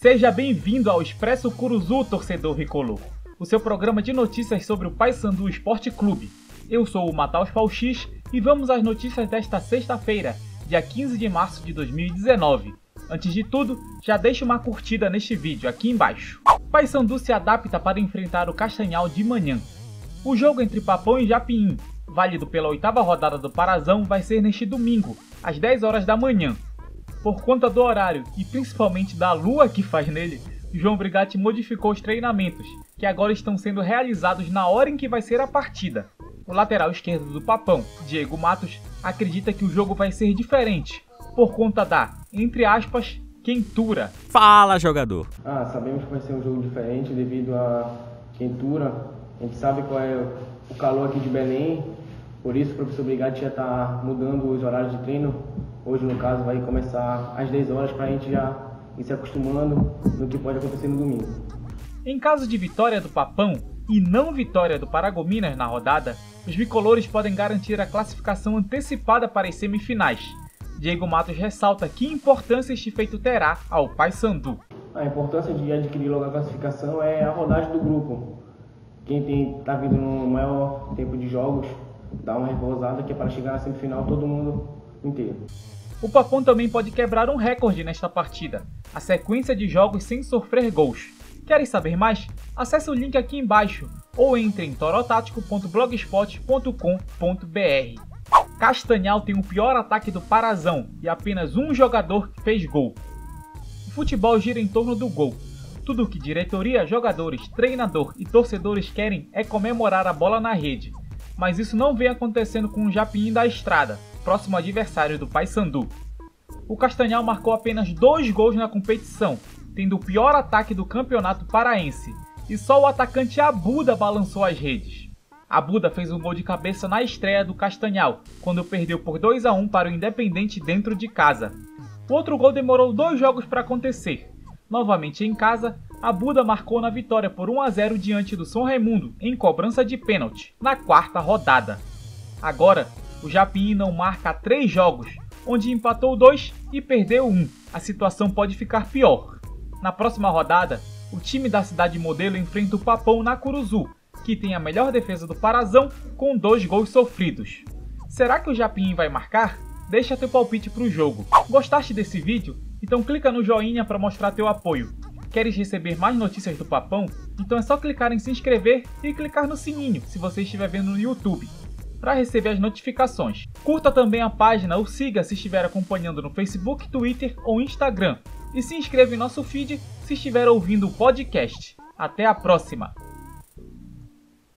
Seja bem-vindo ao Expresso Curuzu, torcedor Ricolor, o seu programa de notícias sobre o Paysandu Esporte Clube. Eu sou o Mataus Pauxix e vamos às notícias desta sexta-feira, dia 15 de março de 2019. Antes de tudo, já deixa uma curtida neste vídeo aqui embaixo. Paysandu se adapta para enfrentar o Castanhal de manhã. O jogo entre Papão e Japim, válido pela oitava rodada do Parazão, vai ser neste domingo, às 10 horas da manhã, por conta do horário e principalmente da lua que faz nele, João Brigatti modificou os treinamentos, que agora estão sendo realizados na hora em que vai ser a partida. O lateral esquerdo do Papão, Diego Matos, acredita que o jogo vai ser diferente, por conta da, entre aspas, quentura. Fala, jogador! Ah, sabemos que vai ser um jogo diferente devido à quentura. A gente sabe qual é o calor aqui de Belém, por isso o professor Brigatti já está mudando os horários de treino Hoje, no caso, vai começar às 10 horas para a gente já ir se acostumando no que pode acontecer no domingo. Em caso de vitória do Papão e não vitória do Paragominas na rodada, os bicolores podem garantir a classificação antecipada para as semifinais. Diego Matos ressalta que importância este feito terá ao Paysandu. A importância de adquirir logo a classificação é a rodagem do grupo. Quem está vindo no maior tempo de jogos dá uma repousada que é para chegar na semifinal todo mundo inteiro. O Papão também pode quebrar um recorde nesta partida, a sequência de jogos sem sofrer gols. Querem saber mais? Acesse o link aqui embaixo ou entre em torotático.blogspot.com.br. Castanhal tem o pior ataque do Parazão e apenas um jogador fez gol. O futebol gira em torno do gol. Tudo o que diretoria, jogadores, treinador e torcedores querem é comemorar a bola na rede. Mas isso não vem acontecendo com o Japim da Estrada, próximo adversário do Paysandu. O Castanhal marcou apenas dois gols na competição, tendo o pior ataque do campeonato paraense, e só o atacante Abuda balançou as redes. Abuda fez um gol de cabeça na estreia do Castanhal, quando perdeu por 2 a 1 para o Independente dentro de casa. O outro gol demorou dois jogos para acontecer. Novamente em casa, Abuda marcou na vitória por 1 a 0 diante do São Raimundo, em cobrança de pênalti, na quarta rodada. Agora, o Japim não marca três jogos, onde empatou dois e perdeu um. A situação pode ficar pior. Na próxima rodada, o time da cidade modelo enfrenta o Papão na Curuzu, que tem a melhor defesa do Parazão com dois gols sofridos. Será que o Japim vai marcar? Deixa teu palpite para o jogo. Gostaste desse vídeo? Então clica no joinha para mostrar teu apoio. Queres receber mais notícias do Papão? Então é só clicar em se inscrever e clicar no sininho se você estiver vendo no YouTube para receber as notificações. Curta também a página ou siga se estiver acompanhando no Facebook, Twitter ou Instagram. E se inscreva em nosso feed se estiver ouvindo o podcast. Até a próxima!